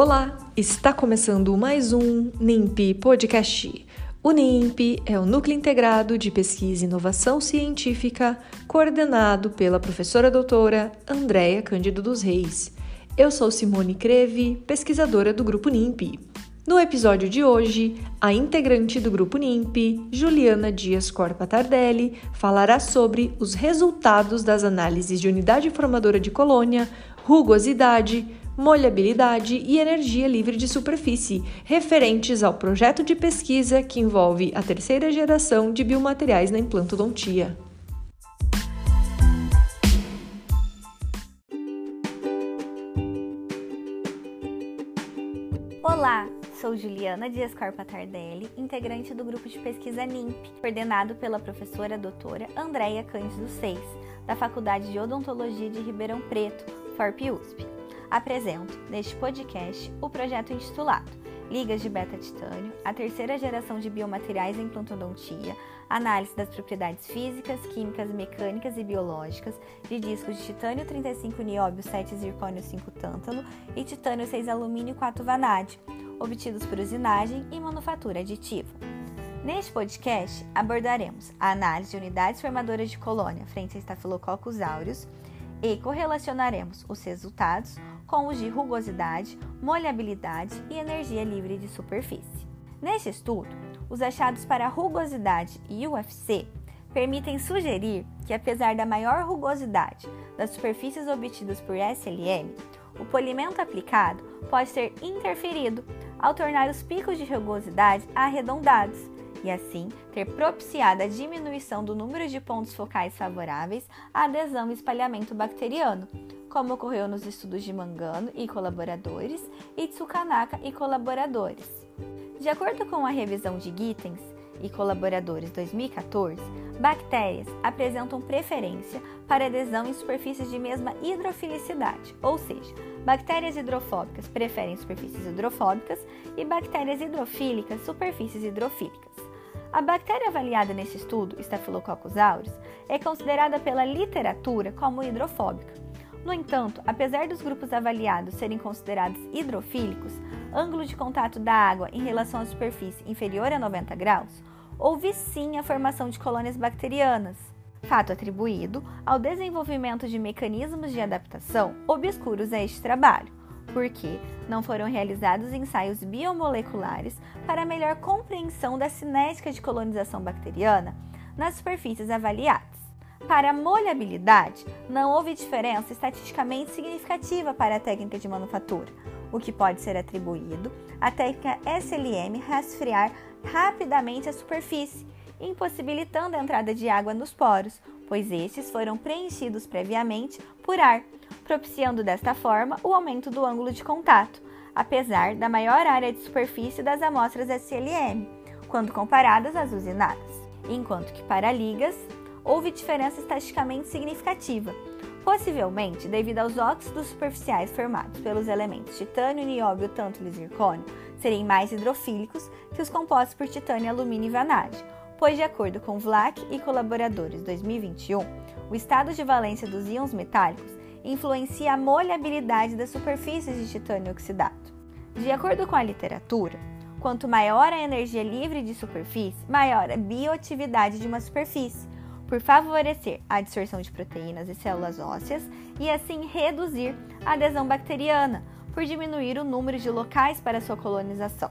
Olá, está começando mais um NIMP Podcast. O NIMP é o Núcleo Integrado de Pesquisa e Inovação Científica, coordenado pela professora doutora Andréia Cândido dos Reis. Eu sou Simone Creve, pesquisadora do Grupo NIMP. No episódio de hoje, a integrante do Grupo NIMP, Juliana Dias Corpa Tardelli, falará sobre os resultados das análises de unidade formadora de colônia, rugosidade, molhabilidade e energia livre de superfície, referentes ao projeto de pesquisa que envolve a terceira geração de biomateriais na implantodontia. Olá, sou Juliana Dias Corpa Tardelli, integrante do grupo de pesquisa NIMP, coordenado pela professora doutora Andréia Cândido Seis, da Faculdade de Odontologia de Ribeirão Preto, FORP USP apresento, neste podcast, o projeto intitulado Ligas de Beta-Titânio, a terceira geração de biomateriais em implantodontia, análise das propriedades físicas, químicas, mecânicas e biológicas de discos de titânio 35 nióbio 7 zircônio 5 tântalo e titânio 6 alumínio 4 vanádio, obtidos por usinagem e manufatura aditiva. Neste podcast, abordaremos a análise de unidades formadoras de colônia frente a Staphylococcus aureus e correlacionaremos os resultados com os de rugosidade, molhabilidade e energia livre de superfície. Neste estudo, os achados para rugosidade e UFC permitem sugerir que, apesar da maior rugosidade das superfícies obtidas por SLM, o polimento aplicado pode ter interferido ao tornar os picos de rugosidade arredondados e assim ter propiciado a diminuição do número de pontos focais favoráveis à adesão e espalhamento bacteriano, como ocorreu nos estudos de Mangano e colaboradores e Tsukanaka e colaboradores. De acordo com a revisão de Gittens e colaboradores 2014, bactérias apresentam preferência para adesão em superfícies de mesma hidrofilicidade, ou seja, bactérias hidrofóbicas preferem superfícies hidrofóbicas e bactérias hidrofílicas superfícies hidrofílicas. A bactéria avaliada nesse estudo, Staphylococcus aureus, é considerada pela literatura como hidrofóbica, no entanto, apesar dos grupos avaliados serem considerados hidrofílicos, ângulo de contato da água em relação à superfície inferior a 90 graus, houve sim a formação de colônias bacterianas, fato atribuído ao desenvolvimento de mecanismos de adaptação obscuros a este trabalho, porque não foram realizados ensaios biomoleculares para melhor compreensão da cinética de colonização bacteriana nas superfícies avaliadas. Para a molhabilidade, não houve diferença estatisticamente significativa para a técnica de manufatura, o que pode ser atribuído à técnica SLM resfriar rapidamente a superfície, impossibilitando a entrada de água nos poros, pois estes foram preenchidos previamente por ar, propiciando desta forma o aumento do ângulo de contato, apesar da maior área de superfície das amostras SLM, quando comparadas às usinadas. Enquanto que para ligas, houve diferença estatisticamente significativa, possivelmente devido aos óxidos superficiais formados pelos elementos titânio, nióbio, tântalo e zircônio serem mais hidrofílicos que os compostos por titânio, alumínio e vanádio, pois, de acordo com Vlach e colaboradores 2021, o estado de valência dos íons metálicos influencia a molhabilidade das superfícies de titânio oxidado. De acordo com a literatura, quanto maior a energia livre de superfície, maior a bioatividade de uma superfície, por favorecer a absorção de proteínas e células ósseas e assim reduzir a adesão bacteriana, por diminuir o número de locais para sua colonização.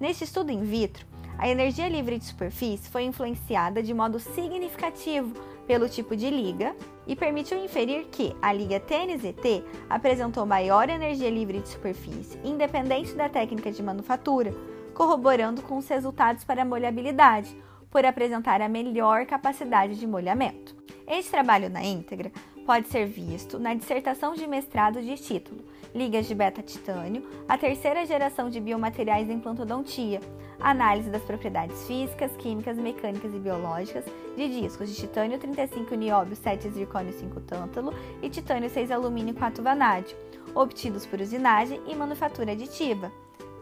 Neste estudo in vitro, a energia livre de superfície foi influenciada de modo significativo pelo tipo de liga e permitiu inferir que a liga TNZT apresentou maior energia livre de superfície, independente da técnica de manufatura, corroborando com os resultados para a molhabilidade, por apresentar a melhor capacidade de molhamento. Este trabalho na íntegra pode ser visto na dissertação de mestrado de título Ligas de Beta-Titânio, a terceira geração de biomateriais em implantodontia, análise das propriedades físicas, químicas, mecânicas e biológicas de discos de titânio 35 nióbio 7 zircônio 5 tântalo e titânio 6 alumínio 4 vanádio, obtidos por usinagem e manufatura aditiva,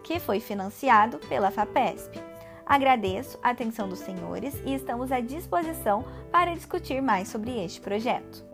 que foi financiado pela FAPESP. Agradeço a atenção dos senhores e estamos à disposição para discutir mais sobre este projeto.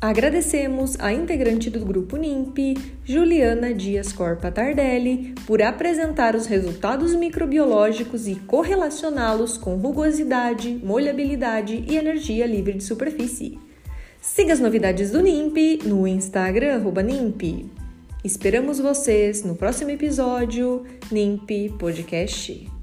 Agradecemos a integrante do grupo NIMP, Juliana Dias Corpa Tardelli, por apresentar os resultados microbiológicos e correlacioná-los com rugosidade, molhabilidade e energia livre de superfície. Siga as novidades do NIMP no Instagram NIMP. Esperamos vocês no próximo episódio NIMP Podcast.